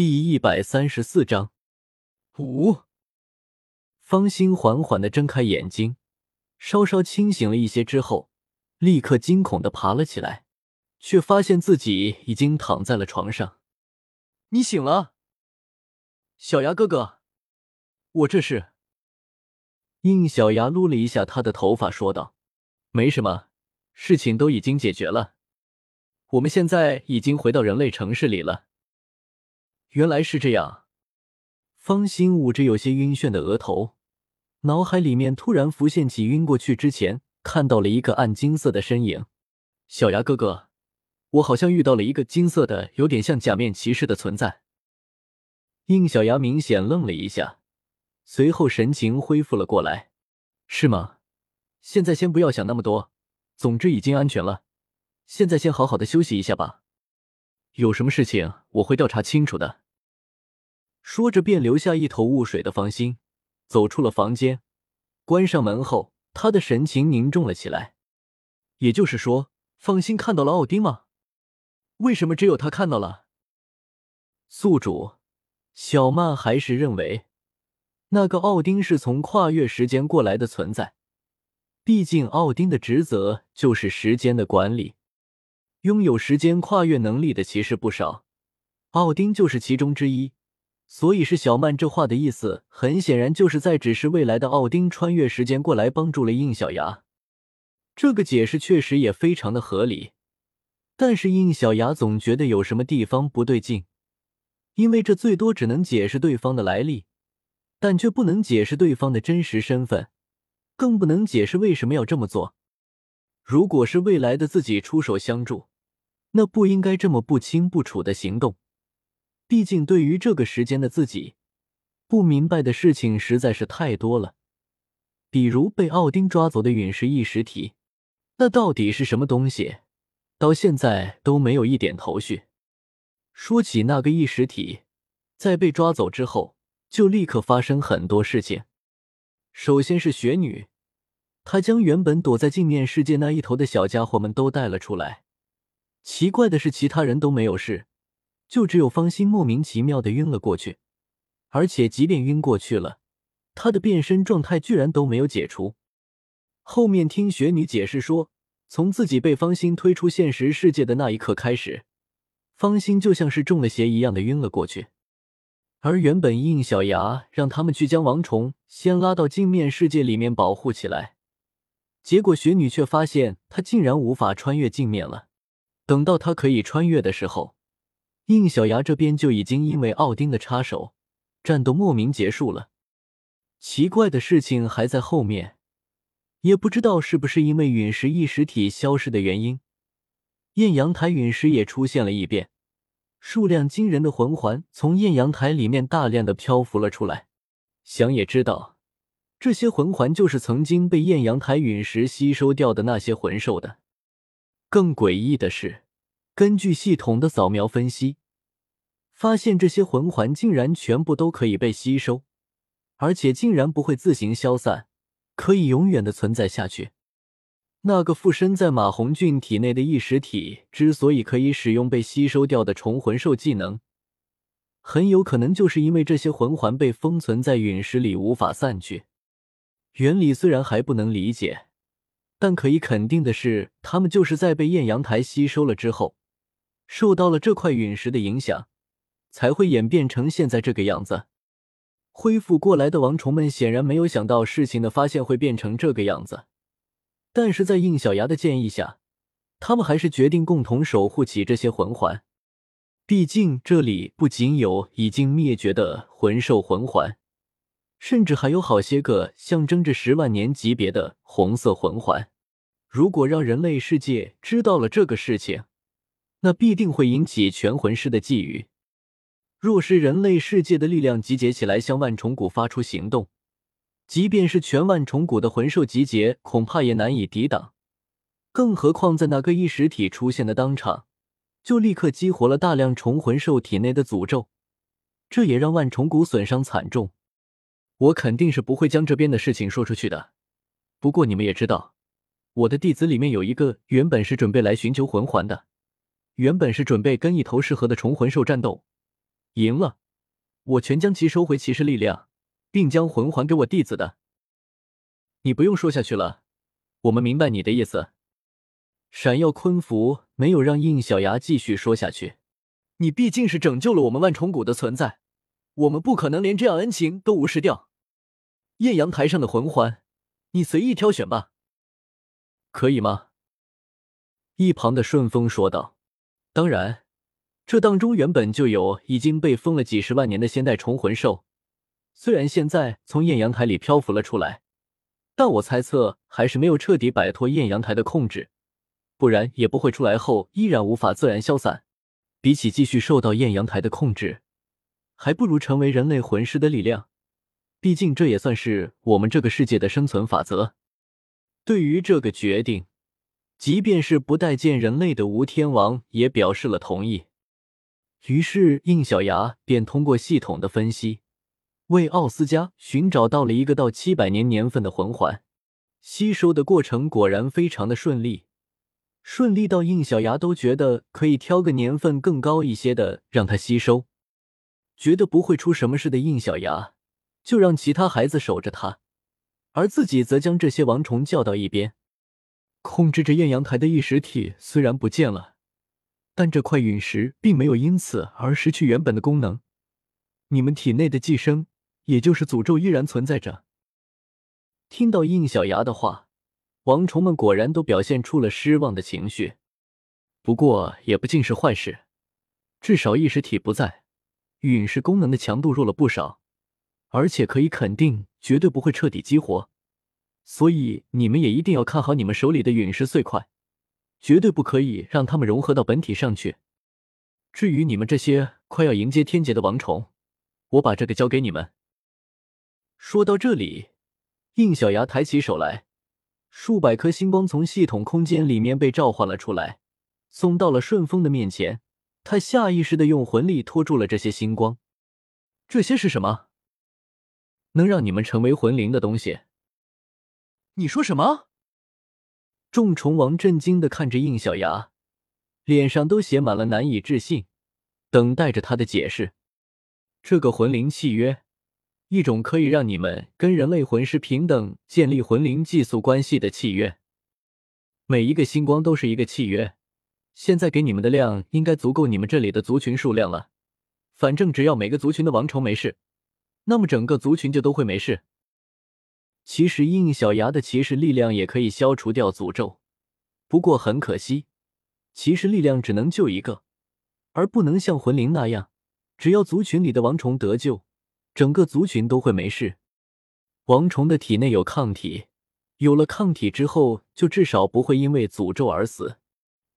第一百三十四章，五。方心缓缓的睁开眼睛，稍稍清醒了一些之后，立刻惊恐的爬了起来，却发现自己已经躺在了床上。你醒了，小牙哥哥，我这是。应小牙撸了一下他的头发，说道：“没什么，事情都已经解决了。我们现在已经回到人类城市里了。”原来是这样，方心捂着有些晕眩的额头。脑海里面突然浮现起晕过去之前看到了一个暗金色的身影，小牙哥哥，我好像遇到了一个金色的、有点像假面骑士的存在。应小牙明显愣了一下，随后神情恢复了过来。是吗？现在先不要想那么多，总之已经安全了，现在先好好的休息一下吧。有什么事情我会调查清楚的。说着便留下一头雾水的方心。走出了房间，关上门后，他的神情凝重了起来。也就是说，方心看到了奥丁吗？为什么只有他看到了？宿主小曼还是认为那个奥丁是从跨越时间过来的存在。毕竟，奥丁的职责就是时间的管理，拥有时间跨越能力的骑士不少，奥丁就是其中之一。所以是小曼这话的意思，很显然就是在指示未来的奥丁穿越时间过来帮助了应小牙。这个解释确实也非常的合理，但是应小牙总觉得有什么地方不对劲，因为这最多只能解释对方的来历，但却不能解释对方的真实身份，更不能解释为什么要这么做。如果是未来的自己出手相助，那不应该这么不清不楚的行动。毕竟，对于这个时间的自己，不明白的事情实在是太多了。比如被奥丁抓走的陨石异实体，那到底是什么东西？到现在都没有一点头绪。说起那个异实体，在被抓走之后，就立刻发生很多事情。首先是雪女，她将原本躲在镜面世界那一头的小家伙们都带了出来。奇怪的是，其他人都没有事。就只有方心莫名其妙的晕了过去，而且即便晕过去了，他的变身状态居然都没有解除。后面听雪女解释说，从自己被方心推出现实世界的那一刻开始，方心就像是中了邪一样的晕了过去。而原本应小牙让他们去将王虫先拉到镜面世界里面保护起来，结果雪女却发现他竟然无法穿越镜面了。等到他可以穿越的时候。应小牙这边就已经因为奥丁的插手，战斗莫名结束了。奇怪的事情还在后面，也不知道是不是因为陨石异实体消失的原因，艳阳台陨石也出现了异变，数量惊人的魂环从艳阳台里面大量的漂浮了出来。想也知道，这些魂环就是曾经被艳阳台陨石吸收掉的那些魂兽的。更诡异的是，根据系统的扫描分析。发现这些魂环竟然全部都可以被吸收，而且竟然不会自行消散，可以永远的存在下去。那个附身在马红俊体内的异实体之所以可以使用被吸收掉的虫魂兽技能，很有可能就是因为这些魂环被封存在陨石里无法散去。原理虽然还不能理解，但可以肯定的是，他们就是在被艳阳台吸收了之后，受到了这块陨石的影响。才会演变成现在这个样子。恢复过来的王虫们显然没有想到事情的发现会变成这个样子，但是在应小牙的建议下，他们还是决定共同守护起这些魂环。毕竟这里不仅有已经灭绝的魂兽魂环，甚至还有好些个象征着十万年级别的红色魂环。如果让人类世界知道了这个事情，那必定会引起全魂师的觊觎。若是人类世界的力量集结起来，向万重谷发出行动，即便是全万重谷的魂兽集结，恐怕也难以抵挡。更何况在那个异实体出现的当场，就立刻激活了大量虫魂兽体内的诅咒，这也让万重谷损伤惨重。我肯定是不会将这边的事情说出去的。不过你们也知道，我的弟子里面有一个原本是准备来寻求魂环的，原本是准备跟一头适合的虫魂兽战斗。赢了，我全将其收回骑士力量，并将魂环给我弟子的。你不用说下去了，我们明白你的意思。闪耀昆服没有让应小牙继续说下去。你毕竟是拯救了我们万重谷的存在，我们不可能连这样恩情都无视掉。艳阳台上的魂环，你随意挑选吧，可以吗？一旁的顺风说道：“当然，这当中原本就有已经被封了几十万年的仙代虫魂兽，虽然现在从艳阳台里漂浮了出来，但我猜测还是没有彻底摆脱艳阳台的控制，不然也不会出来后依然无法自然消散。比起继续受到艳阳台的控制，还不如成为人类魂师的力量。毕竟这也算是我们这个世界的生存法则。对于这个决定。”即便是不待见人类的吴天王也表示了同意。于是应小牙便通过系统的分析，为奥斯加寻找到了一个到七百年年份的魂环。吸收的过程果然非常的顺利，顺利到应小牙都觉得可以挑个年份更高一些的让他吸收。觉得不会出什么事的应小牙，就让其他孩子守着他，而自己则将这些王虫叫到一边。控制着艳阳台的异实体虽然不见了，但这块陨石并没有因此而失去原本的功能。你们体内的寄生，也就是诅咒，依然存在着。听到应小牙的话，王虫们果然都表现出了失望的情绪。不过也不尽是坏事，至少意识体不在，陨石功能的强度弱了不少，而且可以肯定，绝对不会彻底激活。所以你们也一定要看好你们手里的陨石碎块，绝对不可以让它们融合到本体上去。至于你们这些快要迎接天劫的王虫，我把这个交给你们。说到这里，应小牙抬起手来，数百颗星光从系统空间里面被召唤了出来，送到了顺风的面前。他下意识的用魂力拖住了这些星光。这些是什么？能让你们成为魂灵的东西？你说什么？众虫王震惊的看着应小牙，脸上都写满了难以置信，等待着他的解释。这个魂灵契约，一种可以让你们跟人类魂师平等建立魂灵寄宿关系的契约。每一个星光都是一个契约。现在给你们的量应该足够你们这里的族群数量了。反正只要每个族群的王虫没事，那么整个族群就都会没事。其实，应小牙的骑士力量也可以消除掉诅咒，不过很可惜，骑士力量只能救一个，而不能像魂灵那样，只要族群里的王虫得救，整个族群都会没事。王虫的体内有抗体，有了抗体之后，就至少不会因为诅咒而死，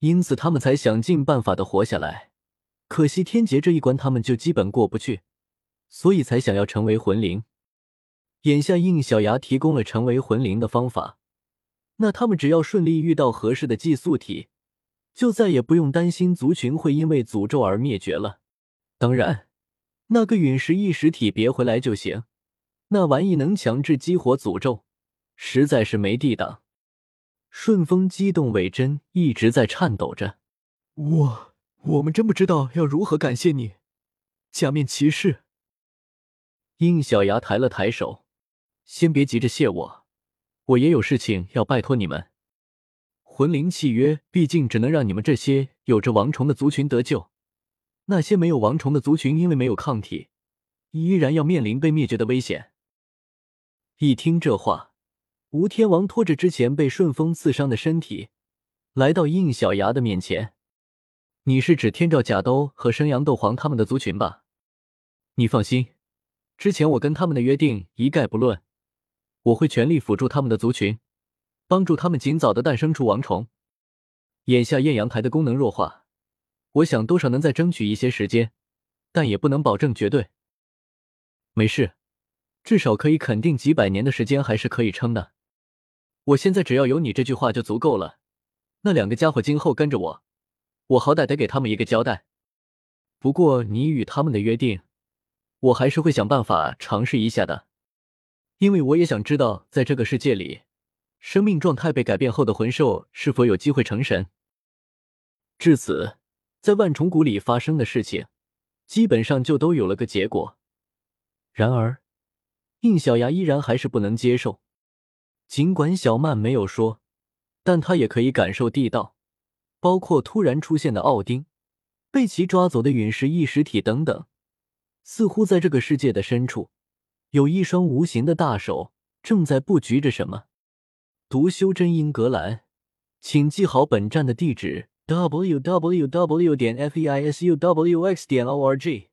因此他们才想尽办法的活下来。可惜天劫这一关，他们就基本过不去，所以才想要成为魂灵。眼下应小牙提供了成为魂灵的方法，那他们只要顺利遇到合适的寄宿体，就再也不用担心族群会因为诅咒而灭绝了。当然，那个陨石异实体别回来就行，那玩意能强制激活诅咒，实在是没地挡。顺风激动，尾针一直在颤抖着。我我们真不知道要如何感谢你，假面骑士。应小牙抬了抬手。先别急着谢我，我也有事情要拜托你们。魂灵契约毕竟只能让你们这些有着王虫的族群得救，那些没有王虫的族群因为没有抗体，依然要面临被灭绝的危险。一听这话，吴天王拖着之前被顺风刺伤的身体，来到应小牙的面前。你是指天照甲兜和生阳斗皇他们的族群吧？你放心，之前我跟他们的约定一概不论。我会全力辅助他们的族群，帮助他们尽早的诞生出王虫。眼下艳阳台的功能弱化，我想多少能再争取一些时间，但也不能保证绝对。没事，至少可以肯定几百年的时间还是可以撑的。我现在只要有你这句话就足够了。那两个家伙今后跟着我，我好歹得给他们一个交代。不过你与他们的约定，我还是会想办法尝试一下的。因为我也想知道，在这个世界里，生命状态被改变后的魂兽是否有机会成神。至此，在万重谷里发生的事情，基本上就都有了个结果。然而，应小牙依然还是不能接受。尽管小曼没有说，但他也可以感受地道，包括突然出现的奥丁、被其抓走的陨石异实体等等。似乎在这个世界的深处，有一双无形的大手正在布局着什么。读修真英格兰，请记好本站的地址：w w w. 点 f e i s u w x. 点 o r g。